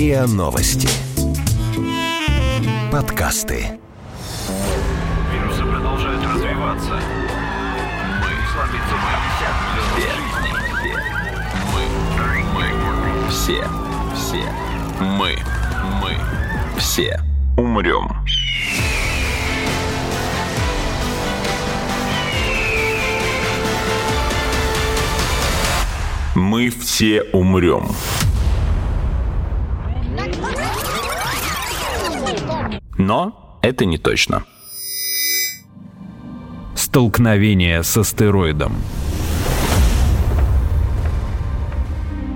РИА Новости. Подкасты. Вирусы продолжают развиваться. Мы сломиться мы все, мы, мы, все, все, мы, мы, все умрем. Мы все умрем. Но это не точно. Столкновение с астероидом.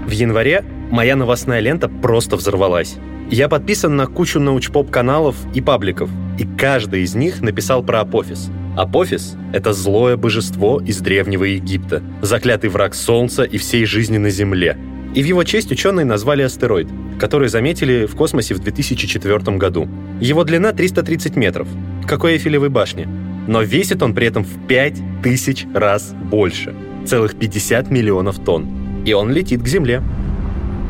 В январе моя новостная лента просто взорвалась. Я подписан на кучу научпоп-каналов и пабликов, и каждый из них написал про Апофис. Апофис — это злое божество из Древнего Египта, заклятый враг Солнца и всей жизни на Земле. И в его честь ученые назвали астероид, который заметили в космосе в 2004 году. Его длина 330 метров, как у Эйфелевой башни. Но весит он при этом в 5000 раз больше. Целых 50 миллионов тонн. И он летит к Земле.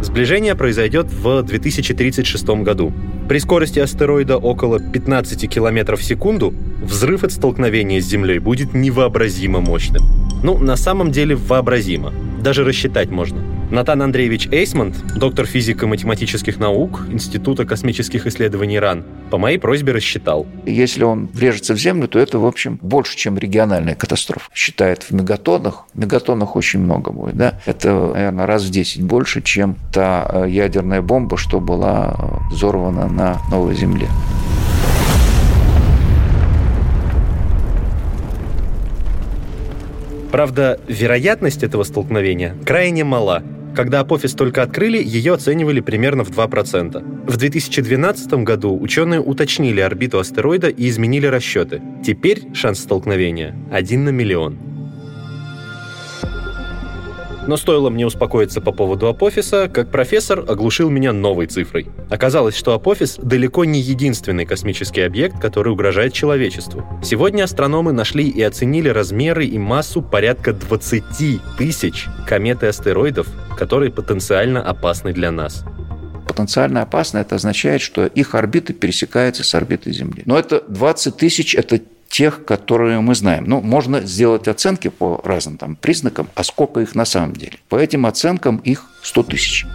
Сближение произойдет в 2036 году. При скорости астероида около 15 км в секунду взрыв от столкновения с Землей будет невообразимо мощным. Ну, на самом деле вообразимо. Даже рассчитать можно. Натан Андреевич Эйсмонт, доктор физико-математических наук Института космических исследований РАН, по моей просьбе рассчитал. Если он врежется в Землю, то это, в общем, больше, чем региональная катастрофа. Считает в мегатоннах. В мегатоннах очень много будет. Да? Это, наверное, раз в 10 больше, чем та э, ядерная бомба, что была э, взорвана на Новой Земле. Правда, вероятность этого столкновения крайне мала. Когда Апофис только открыли, ее оценивали примерно в 2%. В 2012 году ученые уточнили орбиту астероида и изменили расчеты. Теперь шанс столкновения 1 на миллион. Но стоило мне успокоиться по поводу Апофиса, как профессор оглушил меня новой цифрой. Оказалось, что Апофис далеко не единственный космический объект, который угрожает человечеству. Сегодня астрономы нашли и оценили размеры и массу порядка 20 тысяч комет и астероидов, которые потенциально опасны для нас потенциально опасны, это означает, что их орбиты пересекаются с орбитой Земли. Но это 20 тысяч, это тех, которые мы знаем. Ну, можно сделать оценки по разным там признакам, а сколько их на самом деле. По этим оценкам их 100 тысяч.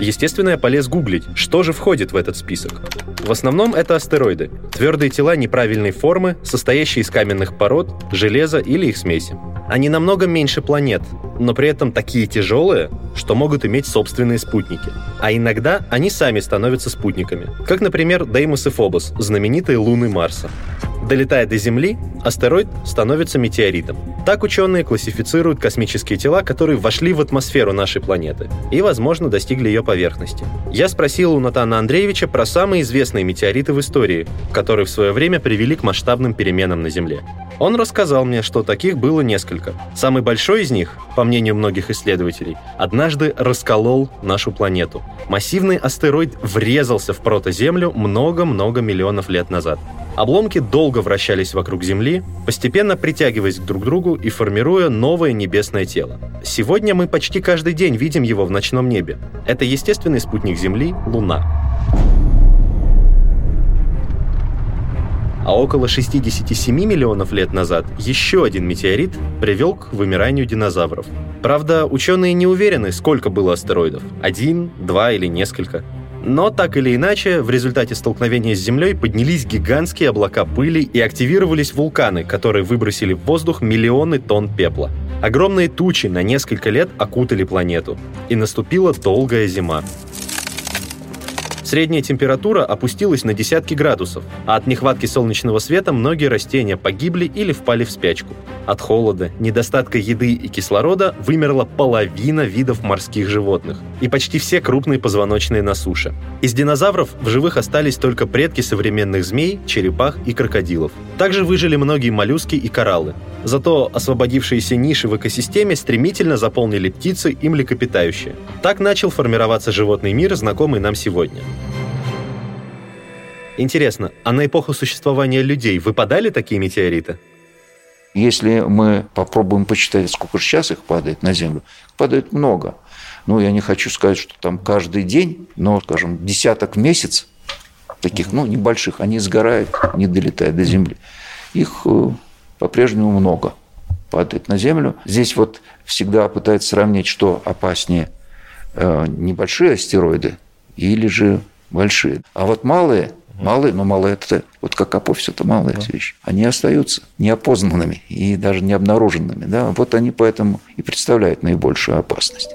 Естественно, я полез гуглить, что же входит в этот список. В основном это астероиды. Твердые тела неправильной формы, состоящие из каменных пород, железа или их смеси. Они намного меньше планет, но при этом такие тяжелые, что могут иметь собственные спутники. А иногда они сами становятся спутниками. Как, например, Деймос и Фобос, знаменитые луны Марса. Долетая до Земли, астероид становится метеоритом. Так ученые классифицируют космические тела, которые вошли в атмосферу нашей планеты и, возможно, достигли ее поверхности. Я спросил у Натана Андреевича про самые известные метеориты в истории, которые в свое время привели к масштабным переменам на Земле. Он рассказал мне, что таких было несколько. Самый большой из них, по мнению многих исследователей, однажды расколол нашу планету. Массивный астероид врезался в протоземлю много-много миллионов лет назад. Обломки долго вращались вокруг Земли, постепенно притягиваясь друг к другу и формируя новое небесное тело. Сегодня мы почти каждый день видим его в ночном небе. Это естественный спутник Земли — Луна. А около 67 миллионов лет назад еще один метеорит привел к вымиранию динозавров. Правда, ученые не уверены, сколько было астероидов. Один, два или несколько. Но так или иначе, в результате столкновения с Землей поднялись гигантские облака пыли и активировались вулканы, которые выбросили в воздух миллионы тонн пепла. Огромные тучи на несколько лет окутали планету, и наступила долгая зима. Средняя температура опустилась на десятки градусов, а от нехватки солнечного света многие растения погибли или впали в спячку. От холода, недостатка еды и кислорода вымерла половина видов морских животных и почти все крупные позвоночные на суше. Из динозавров в живых остались только предки современных змей, черепах и крокодилов. Также выжили многие моллюски и кораллы. Зато освободившиеся ниши в экосистеме стремительно заполнили птицы и млекопитающие. Так начал формироваться животный мир, знакомый нам сегодня. Интересно, а на эпоху существования людей выпадали такие метеориты? Если мы попробуем посчитать, сколько сейчас их падает на Землю, падает много. ну, я не хочу сказать, что там каждый день, но, скажем, десяток месяц таких, ну, небольших, они сгорают, не долетают до Земли. Их э, по-прежнему много падает на Землю. Здесь вот всегда пытаются сравнить, что опаснее э, небольшие астероиды или же большие. А вот малые, малые, но малые это вот как Апофис, это малая да. вещь. Они остаются неопознанными и даже не обнаруженными. Да? Вот они поэтому и представляют наибольшую опасность.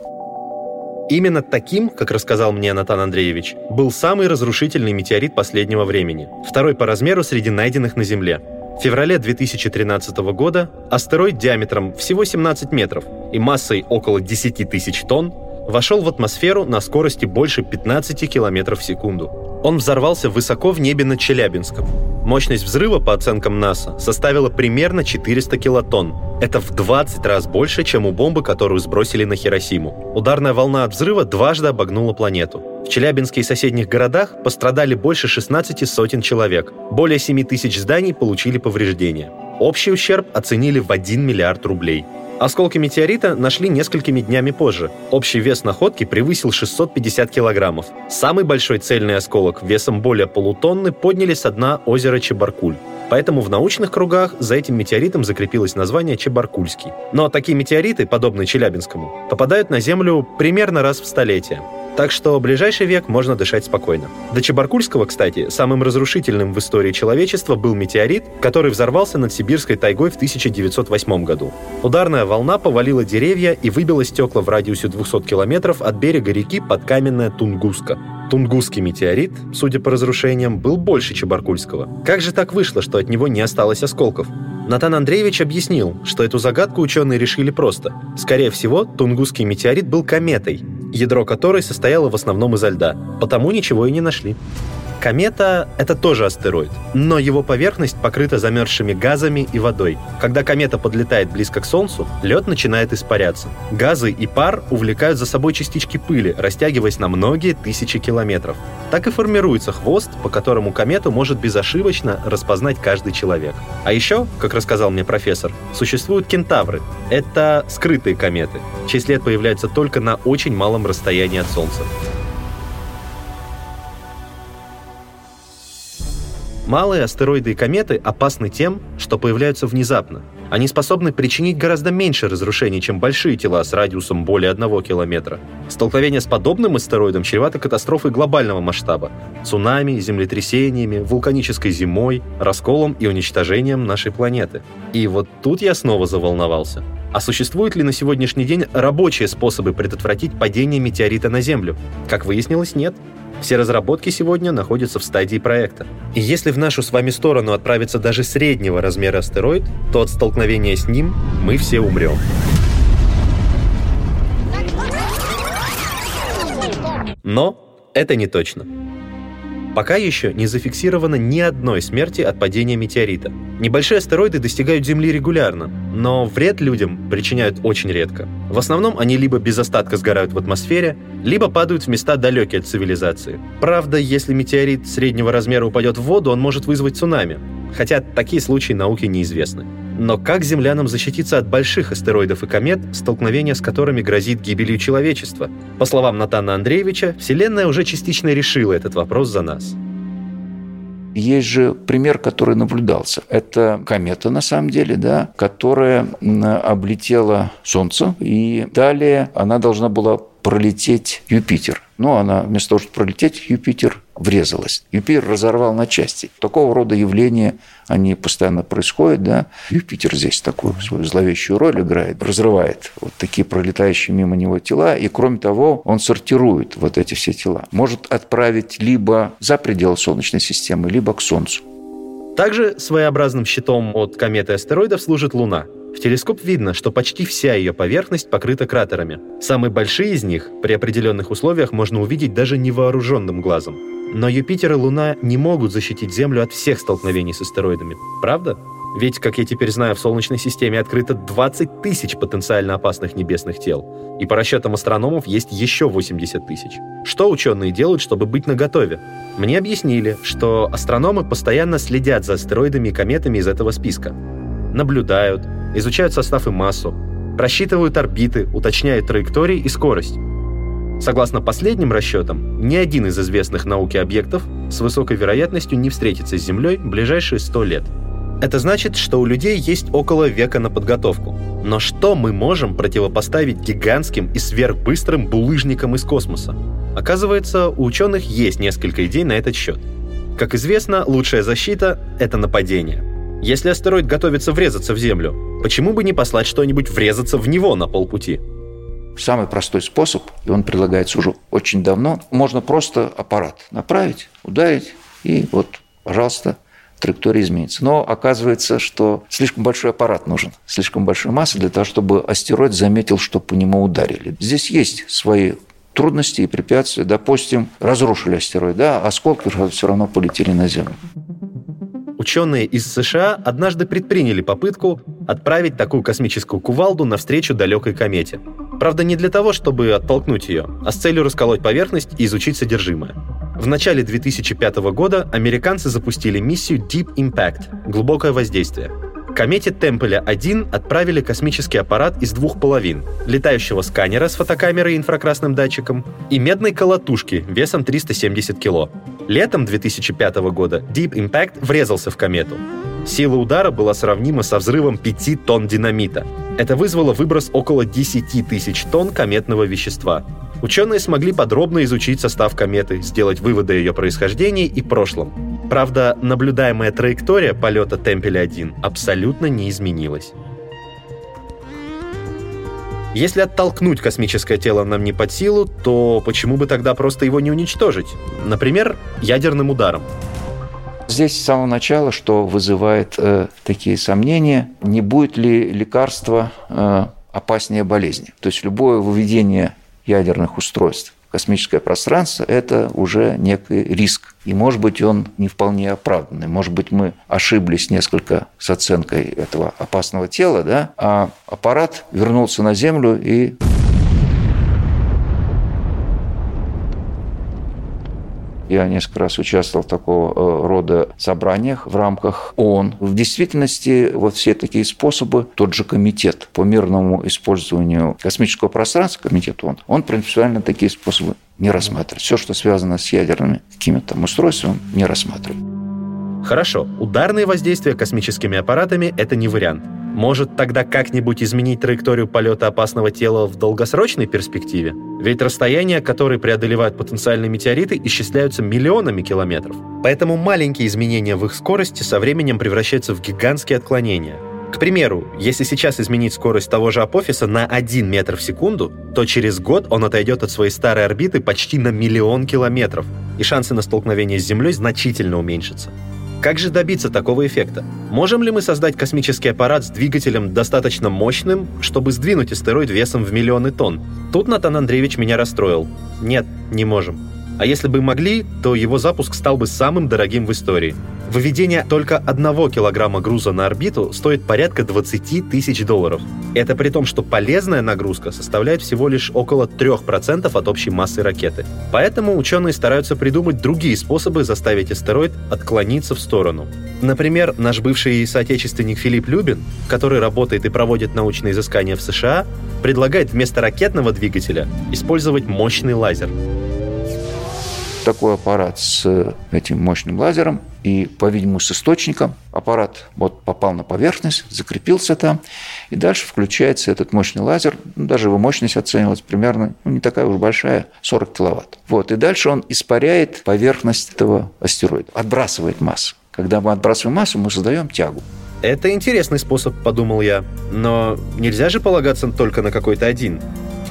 Именно таким, как рассказал мне Натан Андреевич, был самый разрушительный метеорит последнего времени, второй по размеру среди найденных на Земле. В феврале 2013 года астероид диаметром всего 17 метров и массой около 10 тысяч тонн вошел в атмосферу на скорости больше 15 км в секунду. Он взорвался высоко в небе над Челябинском. Мощность взрыва, по оценкам НАСА, составила примерно 400 килотонн. Это в 20 раз больше, чем у бомбы, которую сбросили на Хиросиму. Ударная волна от взрыва дважды обогнула планету. В Челябинске и соседних городах пострадали больше 16 сотен человек. Более 7 тысяч зданий получили повреждения. Общий ущерб оценили в 1 миллиард рублей. Осколки метеорита нашли несколькими днями позже. Общий вес находки превысил 650 килограммов. Самый большой цельный осколок весом более полутонны подняли с дна озера Чебаркуль. Поэтому в научных кругах за этим метеоритом закрепилось название Чебаркульский. Но такие метеориты, подобные Челябинскому, попадают на Землю примерно раз в столетие. Так что ближайший век можно дышать спокойно. До Чебаркульского, кстати, самым разрушительным в истории человечества был метеорит, который взорвался над сибирской тайгой в 1908 году. Ударная волна повалила деревья и выбила стекла в радиусе 200 километров от берега реки под каменная Тунгуска. Тунгусский метеорит, судя по разрушениям, был больше Чебаркульского. Как же так вышло, что от него не осталось осколков? Натан Андреевич объяснил, что эту загадку ученые решили просто. Скорее всего, Тунгусский метеорит был кометой, ядро которой состояло в основном изо льда, потому ничего и не нашли. Комета — это тоже астероид, но его поверхность покрыта замерзшими газами и водой. Когда комета подлетает близко к Солнцу, лед начинает испаряться. Газы и пар увлекают за собой частички пыли, растягиваясь на многие тысячи километров. Так и формируется хвост, по которому комету может безошибочно распознать каждый человек. А еще, как рассказал мне профессор, существуют кентавры. Это скрытые кометы, чей след появляется только на очень малом расстоянии от Солнца. Малые астероиды и кометы опасны тем, что появляются внезапно. Они способны причинить гораздо меньше разрушений, чем большие тела с радиусом более одного километра. Столкновение с подобным астероидом чревато катастрофой глобального масштаба – цунами, землетрясениями, вулканической зимой, расколом и уничтожением нашей планеты. И вот тут я снова заволновался. А существуют ли на сегодняшний день рабочие способы предотвратить падение метеорита на Землю? Как выяснилось, нет. Все разработки сегодня находятся в стадии проекта. И если в нашу с вами сторону отправится даже среднего размера астероид, то от столкновения с ним мы все умрем. Но это не точно. Пока еще не зафиксировано ни одной смерти от падения метеорита. Небольшие астероиды достигают Земли регулярно, но вред людям причиняют очень редко. В основном они либо без остатка сгорают в атмосфере, либо падают в места далекие от цивилизации. Правда, если метеорит среднего размера упадет в воду, он может вызвать цунами, хотя такие случаи науке неизвестны. Но как землянам защититься от больших астероидов и комет, столкновение с которыми грозит гибелью человечества? По словам Натана Андреевича, Вселенная уже частично решила этот вопрос за нас. Есть же пример, который наблюдался. Это комета, на самом деле, да, которая облетела Солнце, и далее она должна была пролететь Юпитер. Но она вместо того, чтобы пролететь, Юпитер врезалась. Юпитер разорвал на части. Такого рода явления, они постоянно происходят. Да? Юпитер здесь такую свою зловещую роль играет, разрывает вот такие пролетающие мимо него тела. И кроме того, он сортирует вот эти все тела. Может отправить либо за пределы Солнечной системы, либо к Солнцу. Также своеобразным щитом от кометы астероидов служит Луна – в телескоп видно, что почти вся ее поверхность покрыта кратерами. Самые большие из них при определенных условиях можно увидеть даже невооруженным глазом. Но Юпитер и Луна не могут защитить Землю от всех столкновений с астероидами, правда? Ведь, как я теперь знаю, в Солнечной системе открыто 20 тысяч потенциально опасных небесных тел. И по расчетам астрономов есть еще 80 тысяч. Что ученые делают, чтобы быть наготове? Мне объяснили, что астрономы постоянно следят за астероидами и кометами из этого списка. Наблюдают, изучают состав и массу, просчитывают орбиты, уточняют траектории и скорость. Согласно последним расчетам, ни один из известных науке объектов с высокой вероятностью не встретится с Землей в ближайшие 100 лет. Это значит, что у людей есть около века на подготовку. Но что мы можем противопоставить гигантским и сверхбыстрым булыжникам из космоса? Оказывается, у ученых есть несколько идей на этот счет. Как известно, лучшая защита — это нападение. Если астероид готовится врезаться в Землю, почему бы не послать что-нибудь врезаться в него на полпути? Самый простой способ, и он предлагается уже очень давно, можно просто аппарат направить, ударить, и вот, пожалуйста, траектория изменится. Но оказывается, что слишком большой аппарат нужен, слишком большая масса для того, чтобы астероид заметил, что по нему ударили. Здесь есть свои трудности и препятствия. Допустим, разрушили астероид, да, а осколки все равно полетели на Землю. Ученые из США однажды предприняли попытку отправить такую космическую кувалду навстречу далекой комете. Правда, не для того, чтобы оттолкнуть ее, а с целью расколоть поверхность и изучить содержимое. В начале 2005 года американцы запустили миссию Deep Impact – глубокое воздействие – комете Темпеля-1 отправили космический аппарат из двух половин — летающего сканера с фотокамерой и инфракрасным датчиком и медной колотушки весом 370 кило. Летом 2005 года Deep Impact врезался в комету. Сила удара была сравнима со взрывом 5 тонн динамита. Это вызвало выброс около 10 тысяч тонн кометного вещества. Ученые смогли подробно изучить состав кометы, сделать выводы о ее происхождении и прошлом. Правда, наблюдаемая траектория полета Темпеля-1 абсолютно не изменилась. Если оттолкнуть космическое тело нам не под силу, то почему бы тогда просто его не уничтожить? Например, ядерным ударом. Здесь с самого начала, что вызывает э, такие сомнения, не будет ли лекарство э, опаснее болезни. То есть любое выведение ядерных устройств космическое пространство – это уже некий риск. И, может быть, он не вполне оправданный. Может быть, мы ошиблись несколько с оценкой этого опасного тела, да? а аппарат вернулся на Землю и Я несколько раз участвовал в такого э, рода собраниях в рамках ООН. В действительности вот все такие способы, тот же комитет по мирному использованию космического пространства, комитет ООН, он принципиально такие способы не рассматривает. Все, что связано с ядерными какими-то устройствами, не рассматривает. Хорошо, ударные воздействия космическими аппаратами – это не вариант. Может тогда как-нибудь изменить траекторию полета опасного тела в долгосрочной перспективе? Ведь расстояния, которые преодолевают потенциальные метеориты, исчисляются миллионами километров. Поэтому маленькие изменения в их скорости со временем превращаются в гигантские отклонения. К примеру, если сейчас изменить скорость того же Апофиса на 1 метр в секунду, то через год он отойдет от своей старой орбиты почти на миллион километров, и шансы на столкновение с Землей значительно уменьшатся. Как же добиться такого эффекта? Можем ли мы создать космический аппарат с двигателем достаточно мощным, чтобы сдвинуть астероид весом в миллионы тонн? Тут Натан Андреевич меня расстроил. Нет, не можем. А если бы могли, то его запуск стал бы самым дорогим в истории. Выведение только одного килограмма груза на орбиту стоит порядка 20 тысяч долларов. Это при том, что полезная нагрузка составляет всего лишь около 3% от общей массы ракеты. Поэтому ученые стараются придумать другие способы заставить астероид отклониться в сторону. Например, наш бывший соотечественник Филипп Любин, который работает и проводит научные изыскания в США, предлагает вместо ракетного двигателя использовать мощный лазер такой аппарат с этим мощным лазером и, по-видимому, с источником. Аппарат вот попал на поверхность, закрепился там, и дальше включается этот мощный лазер. Ну, даже его мощность оценивалась примерно, ну, не такая уж большая, 40 киловатт. Вот, и дальше он испаряет поверхность этого астероида, отбрасывает массу. Когда мы отбрасываем массу, мы создаем тягу. Это интересный способ, подумал я. Но нельзя же полагаться только на какой-то один.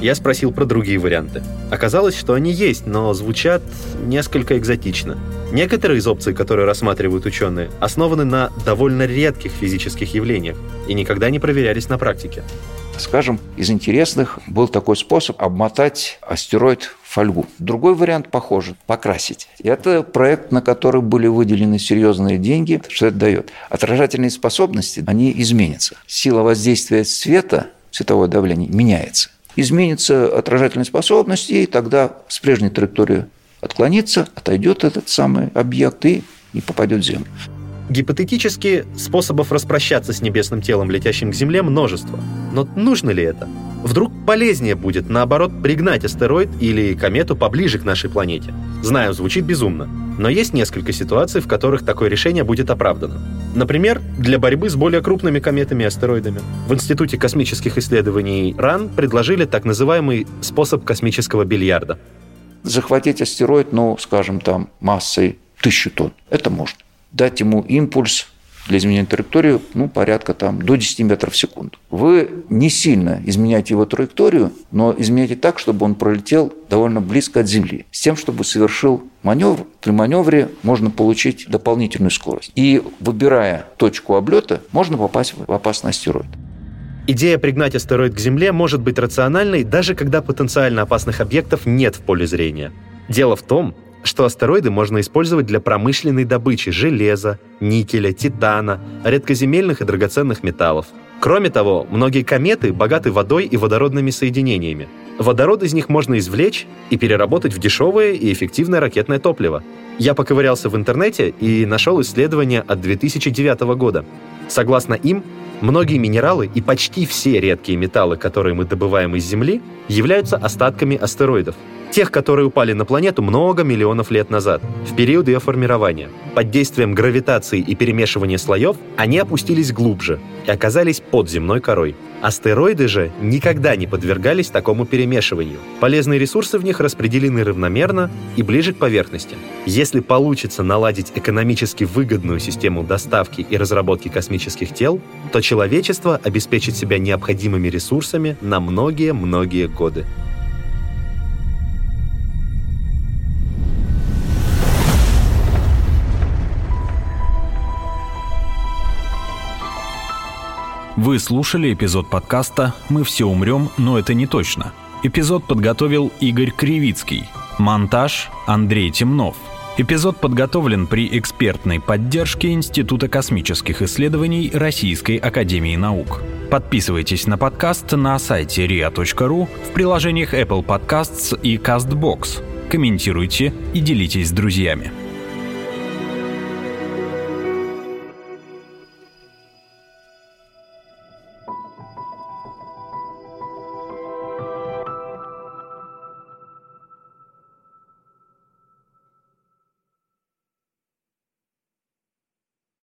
Я спросил про другие варианты. Оказалось, что они есть, но звучат несколько экзотично. Некоторые из опций, которые рассматривают ученые, основаны на довольно редких физических явлениях и никогда не проверялись на практике. Скажем, из интересных был такой способ обмотать астероид фольгу. Другой вариант похожий – покрасить. Это проект, на который были выделены серьезные деньги. Что это дает? Отражательные способности, они изменятся. Сила воздействия света, световое давление меняется изменится отражательная способность, и тогда с прежней траектории отклонится, отойдет этот самый объект и не попадет в Землю. Гипотетически, способов распрощаться с небесным телом, летящим к Земле, множество. Но нужно ли это? Вдруг полезнее будет, наоборот, пригнать астероид или комету поближе к нашей планете? Знаю, звучит безумно. Но есть несколько ситуаций, в которых такое решение будет оправдано. Например, для борьбы с более крупными кометами и астероидами. В Институте космических исследований РАН предложили так называемый способ космического бильярда. Захватить астероид, ну, скажем, там, массой тысячу тонн. Это можно. Дать ему импульс для изменения траектории ну, порядка там, до 10 метров в секунду. Вы не сильно изменяете его траекторию, но изменяете так, чтобы он пролетел довольно близко от Земли, с тем, чтобы совершил маневр. При маневре можно получить дополнительную скорость. И выбирая точку облета, можно попасть в опасный астероид. Идея пригнать астероид к Земле может быть рациональной, даже когда потенциально опасных объектов нет в поле зрения. Дело в том, что астероиды можно использовать для промышленной добычи железа, никеля, титана, редкоземельных и драгоценных металлов. Кроме того, многие кометы богаты водой и водородными соединениями. Водород из них можно извлечь и переработать в дешевое и эффективное ракетное топливо. Я поковырялся в интернете и нашел исследование от 2009 года. Согласно им, многие минералы и почти все редкие металлы, которые мы добываем из Земли, являются остатками астероидов – Тех, которые упали на планету много миллионов лет назад, в период ее формирования. Под действием гравитации и перемешивания слоев они опустились глубже и оказались под земной корой. Астероиды же никогда не подвергались такому перемешиванию. Полезные ресурсы в них распределены равномерно и ближе к поверхности. Если получится наладить экономически выгодную систему доставки и разработки космических тел, то человечество обеспечит себя необходимыми ресурсами на многие-многие годы. Вы слушали эпизод подкаста «Мы все умрем, но это не точно». Эпизод подготовил Игорь Кривицкий. Монтаж Андрей Темнов. Эпизод подготовлен при экспертной поддержке Института космических исследований Российской Академии Наук. Подписывайтесь на подкаст на сайте ria.ru в приложениях Apple Podcasts и CastBox. Комментируйте и делитесь с друзьями.